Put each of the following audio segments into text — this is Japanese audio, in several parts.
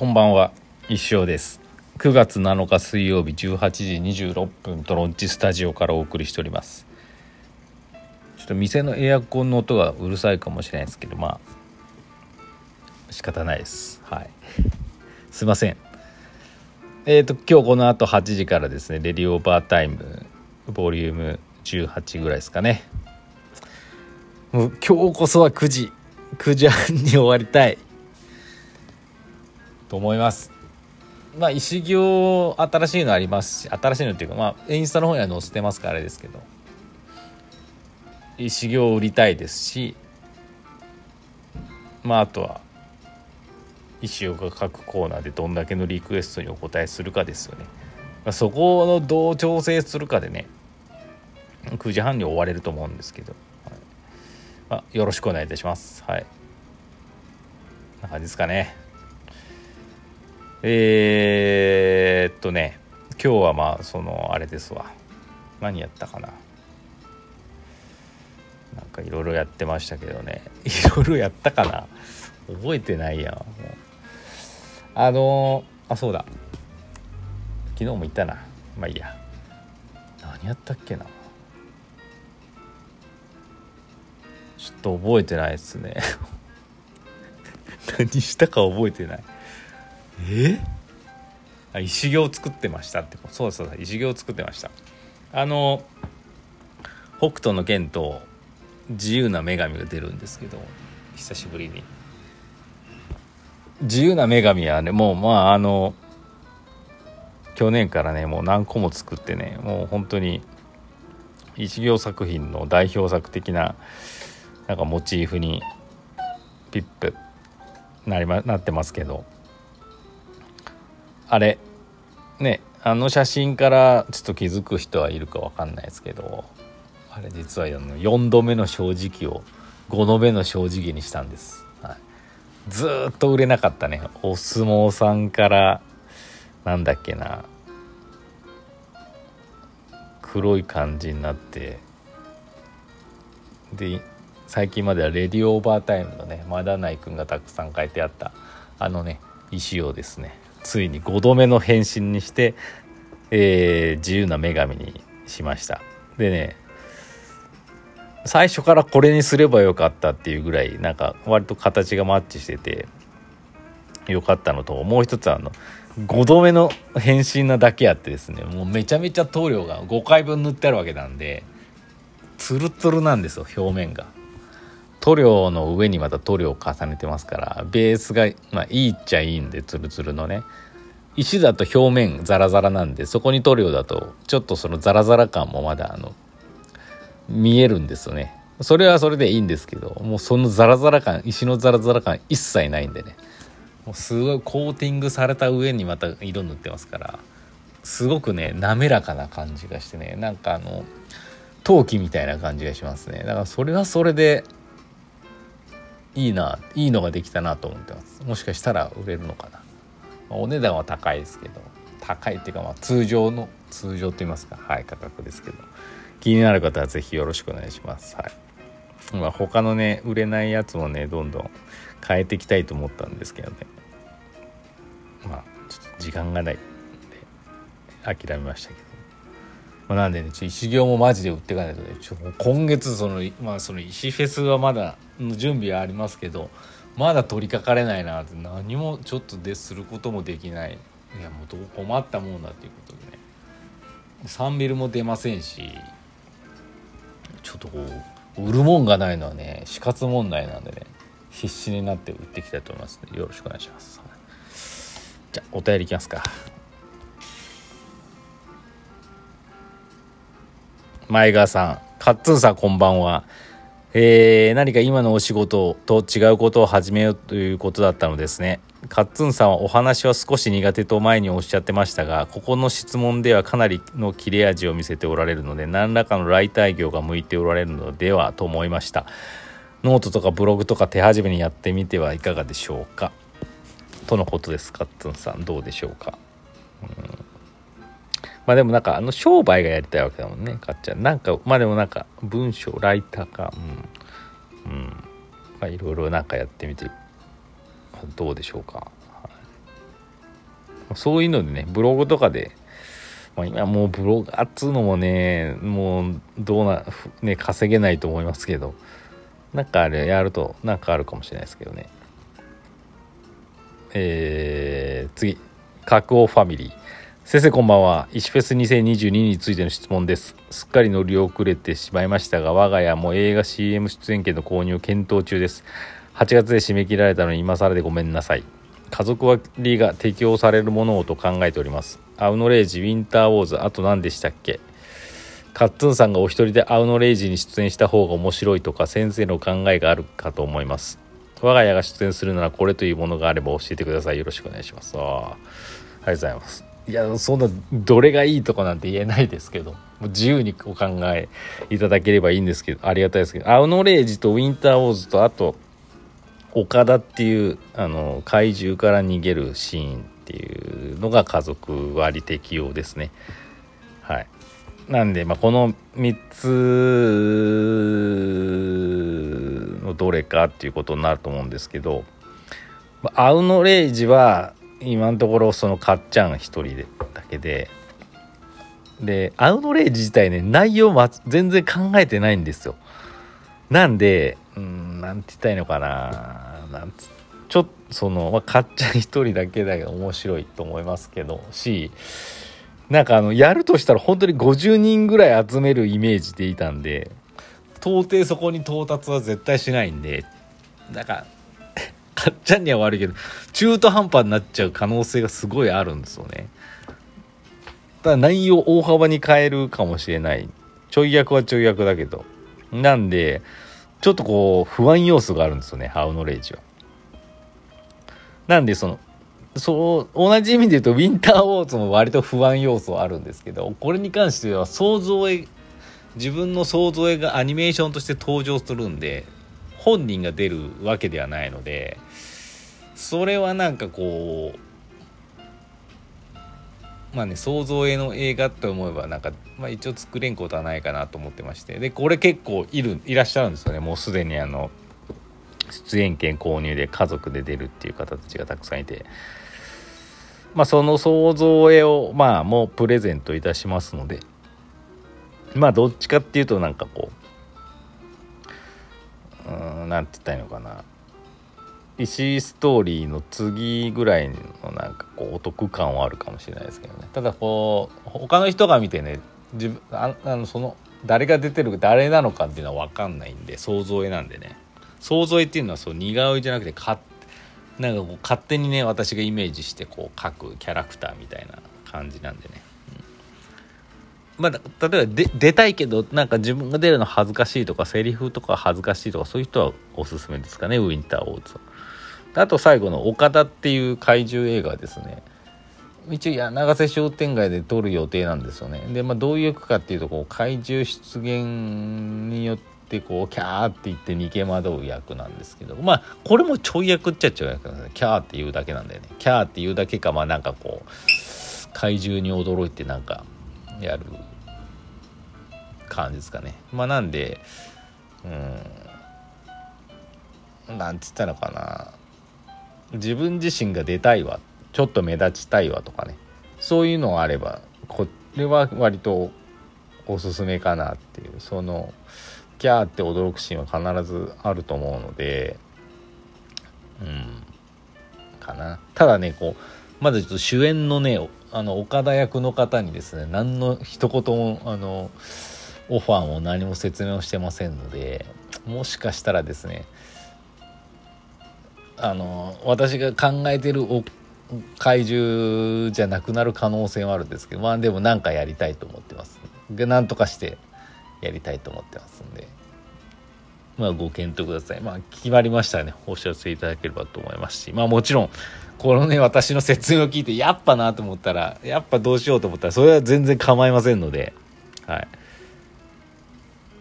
こんばんは。一生です。9月7日水曜日18時26分トロンチスタジオからお送りしております。ちょっと店のエアコンの音がうるさいかもしれないですけどまあ仕方ないです。はい。すいません。えっ、ー、と今日この後8時からですねレディオーバータイムボリューム18ぐらいですかね。もう今日こそは9時9時半に終わりたい。と思います。まあ石行新しいのありますし新しいのっていうかまあインスタの方には載せてますからあれですけど。石行売りたいですしまああとは石尾が各コーナーでどんだけのリクエストにお答えするかですよね、まあ、そこのどう調整するかでね9時半に終われると思うんですけど、はい。まあ、よろしくお願いいたします。はい。な感じですかね。えー、っとね今日はまあそのあれですわ。何やったかな。なんかいろいろやってましたけどね。いろいろやったかな。覚えてないやん。あのー、あそうだ。昨日も言ったな。まあいいや。何やったっけな。ちょっと覚えてないですね。何したか覚えてない。え？あ石行作ってましたって。そうそう石行作ってました。あの北斗の剣と自由な女神が出るんですけど久しぶりに。自由な女神はねもうまああの去年からねもう何個も作ってねもう本当に一行作品の代表作的ななんかモチーフにピップなりまなってますけど。あれ。ねあの写真からちょっと気づく人はいるか分かんないですけどあれ実は4度目の正直を5度目の正直にしたんです、はい、ずっと売れなかったね。お相撲さんからなんだっけな黒い感じになって。で最近まではレディオーバータイムのねまだないくんがたくさん書いてあったあのね石をですね。ついに5度目の変身にして、えー、自由な女神にしました。でね最初からこれにすればよかったっていうぐらいなんか割と形がマッチしててよかったのともう一つあの5度目の変身なだけあってですねもうめちゃめちゃ塗料が5回分塗ってあるわけなんでツルツルなんですよ表面が。塗料の上にまた塗料を重ねてますからベースが、まあ、いいっちゃいいんでツルツルのね。石だと表面ザラザラなんでそこに塗料だとちょっとそのザラザラ感もまだあの見えるんですよね。それはそれでいいんですけどもうそのザラザラ感石のザラザラ感一切ないんでね。もうすごいコーティングされた上にまた色塗ってますからすごくね滑らかな感じがしてねなんかあの陶器みたいな感じがしますね。だからそれはそれでいいないいのができたなと思ってます。もしかしたら売れるのかな、まあ、お値段は高いですけど。高いっていうかまあ通常の通常と言いますか。はい価格ですけど。気になる方は是非よろしくお願いします。はい。まあ他のね売れないやつもねどんどん変えていきたいと思ったんですけどね。まあちょっと時間がないんで諦めましたけど。まあ、なんでね石行もマジで売っていかないとねちょ今月そのまあその石フェスはまだ準備はありますけどまだ取りかかれないなって何もちょっとですることもできない。いやもうど困ったもんだっていうことでね。サンビルも出ませんしちょっとこう売るもんがないのはね死活問題なんでね必死になって売っていきたいと思いますのでよろしくお願いします。じゃあお便りいきますか。前川さん、カッツンさんこんばんは。えー、何か今のお仕事と違うことを始めようということだったのですね。カッツンさんはお話は少し苦手と前におっしゃってましたが、ここの質問ではかなりの切れ味を見せておられるので、何らかのライター業が向いておられるのではと思いました。ノートとかブログとか手始めにやってみてはいかがでしょうか。とのことです、カッツンさん。どうでしょうか。うんまあでもなんかあの商売がやりたいわけだもんねかっちゃん。なんかまあでもなんか文章ライターかうん。うん。まあいろいろなんかやってみてどうでしょうか、はい、そういうのでねブログとかで、まあ、今もうブロガーっつうのもねもうどうなね稼げないと思いますけどなんかあれやるとなんかあるかもしれないですけどね。えー、次。角王ファミリー。先生こんばんは。石フェス2022についての質問です。すっかり乗り遅れてしまいましたが我が家も映画 CM 出演権の購入を検討中です。8月で締め切られたのに今更でごめんなさい。家族割が適用されるものをと考えております。アウノレイジウィンターウォーズあと何でしたっけ？カッツンさんがお一人でアウノレイジに出演した方が面白いとか先生の考えがあるかと思います。我が家が出演するならこれというものがあれば教えてください。よろしくお願いします。あありがとうございます。いやそんなどれがいいとかなんて言えないですけど自由にお考えいただければいいんですけどありがたいですけどアウノレイジとウィンターウォーズとあと岡田っていうあの怪獣から逃げるシーンっていうのが家族割適用ですね。はい。なんで、まあ、この3つのどれかっていうことになると思うんですけどアウノレイジは今のところそのかっちゃん一人でだけで。でアウノレイジ自体ね内容は全然考えてないんですよ。なんでうんなんて言ったらいいのかな。なんつちょっとその、まあ、かっちゃん一人だけだけど面白いと思いますけどしなんかあのやるとしたら本当に50人ぐらい集めるイメージでいたんで到底そこに到達は絶対しないんでなんかかっちゃんには悪いけど中途半端になっちゃう可能性がすごいあるんですよね。ただ内容大幅に変えるかもしれない。ちょい役はちょい役だけど。なんでちょっとこう不安要素があるんですよねハウノレイジは。なんでそのそう同じ意味で言うとウィンターウォーズも割と不安要素あるんですけどこれに関しては想像絵自分の想像絵がアニメーションとして登場するんで本人が出るわけではないのでそれはなんかこうまあね想像絵の映画と思えばなんか、まあ、一応作れんことはないかなと思ってましてでこれ結構いるいらっしゃるんですよね。もうすでにあの出演権購入で家族で出るっていう方たちがたくさんいて。まあその想像絵をまあもうプレゼントいたしますのでまあどっちかっていうとなんかこううんなんて言ったらいいのかな。石ストーリーの次ぐらいのなんかこうお得感はあるかもしれないですけどね。ただこう他の人が見てね自分あのその誰が出てる誰なのかっていうのは分かんないんで想像絵なんでね。想像絵っていうのはそう似顔絵じゃなくてかなんかこう勝手にね私がイメージしてこう描くキャラクターみたいな感じなんでね、まあ例えばで出たいけどなんか自分が出るの恥ずかしいとかセリフとか恥ずかしいとかそういう人はおすすめですかねウィンターウォーズあと最後の岡田っていう怪獣映画ですね。一応柳瀬商店街で撮る予定なんですよね。でまあどういうかっていうとこう怪獣出現によってってこうキャーって言って逃げ惑う役なんですけど。まあこれもちょい役っちゃちょい役なんですね。キャーって言うだけなんだよね。キャーって言うだけかまあなんかこう怪獣に驚いてなんかやる感じですかね。まあなんでうん。なんつったのかな。自分自身が出たいわ。ちょっと目立ちたいわとかね。そういうのがあればこれは割とおすすめかなっていう。そのキャーって驚くシーンは必ずあると思うのでうん。かな。ただねこうまだちょっと主演のねあの岡田役の方にですね何の一言もあのオファーも何も説明をしてませんのでもしかしたらですねあの私が考えてる怪獣じゃなくなる可能性はあるんですけどまあでも何かやりたいと思ってます。で何とかしてやりたいと思ってますんで。まあご検討ください。まあ決まりましたらねお知らせいただければと思いますし。まあもちろんこのね私の説明を聞いてやっぱなと思ったらやっぱどうしようと思ったらそれは全然構いませんので。はい。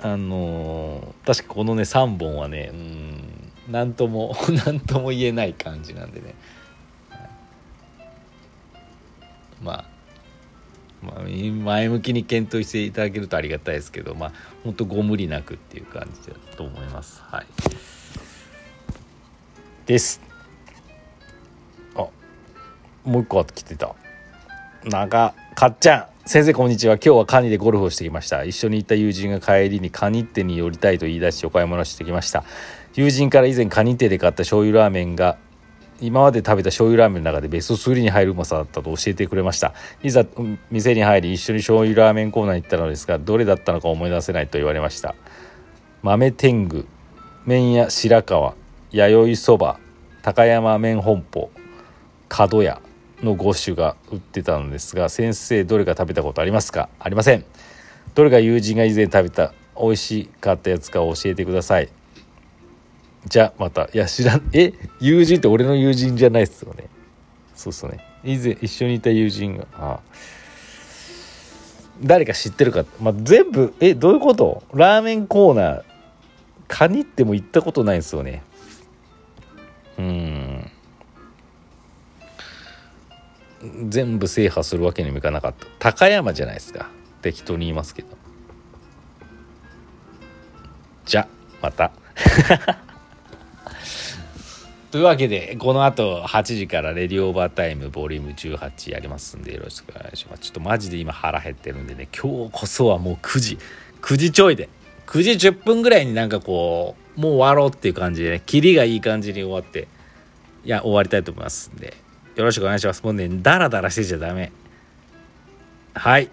あのー、確かこのね3本はねうん何とも 何とも言えない感じなんでね、まあまあ、前向きに検討していただけるとありがたいですけどまあ本当ご無理なくっていう感じだと思います。はい。です。あもう一個来てた。なんかかっちゃん。先生こんにちは。今日はカニでゴルフをしてきました。一緒に行った友人が帰りにカニ店に寄りたいと言い出しお買い物してきました。友人から以前カニ店で買った醤油ラーメンが今まで食べた醤油ラーメンの中でベスト3に入るうまさだったと教えてくれました。いざ店に入り一緒に醤油ラーメンコーナーに行ったのですがどれだったのか思い出せないと言われました。豆天狗麺屋白川弥生そば高山麺本舗角屋。の5種が売ってたのですが先生どれか食べたことありますか？ありません。どれが友人が以前食べた美味しかったやつか教えてください。じゃあまたいや知らんえ？友人って俺の友人じゃないっすよね。そうっすね。以前一緒にいた友人が。あ誰か知ってるか、まあ、全部えどういうこと？ラーメンコーナーカニっても行ったことないんですよね。うん。全部制覇するわけにもいかなかった。高山じゃないですか。適当に言いますけど。じゃまた。というわけでこの後8時からレディオーバータイムボリューム18やりますんでよろしくお願いします。ちょっとマジで今腹減ってるんでね今日こそはもう9時。9時ちょいで。9時10分ぐらいになんかこうもう終わろうっていう感じでねキリがいい感じに終わっていや終わりたいと思いますんで。よろしくお願いします。もうねダラダラしてちゃダメ。はい。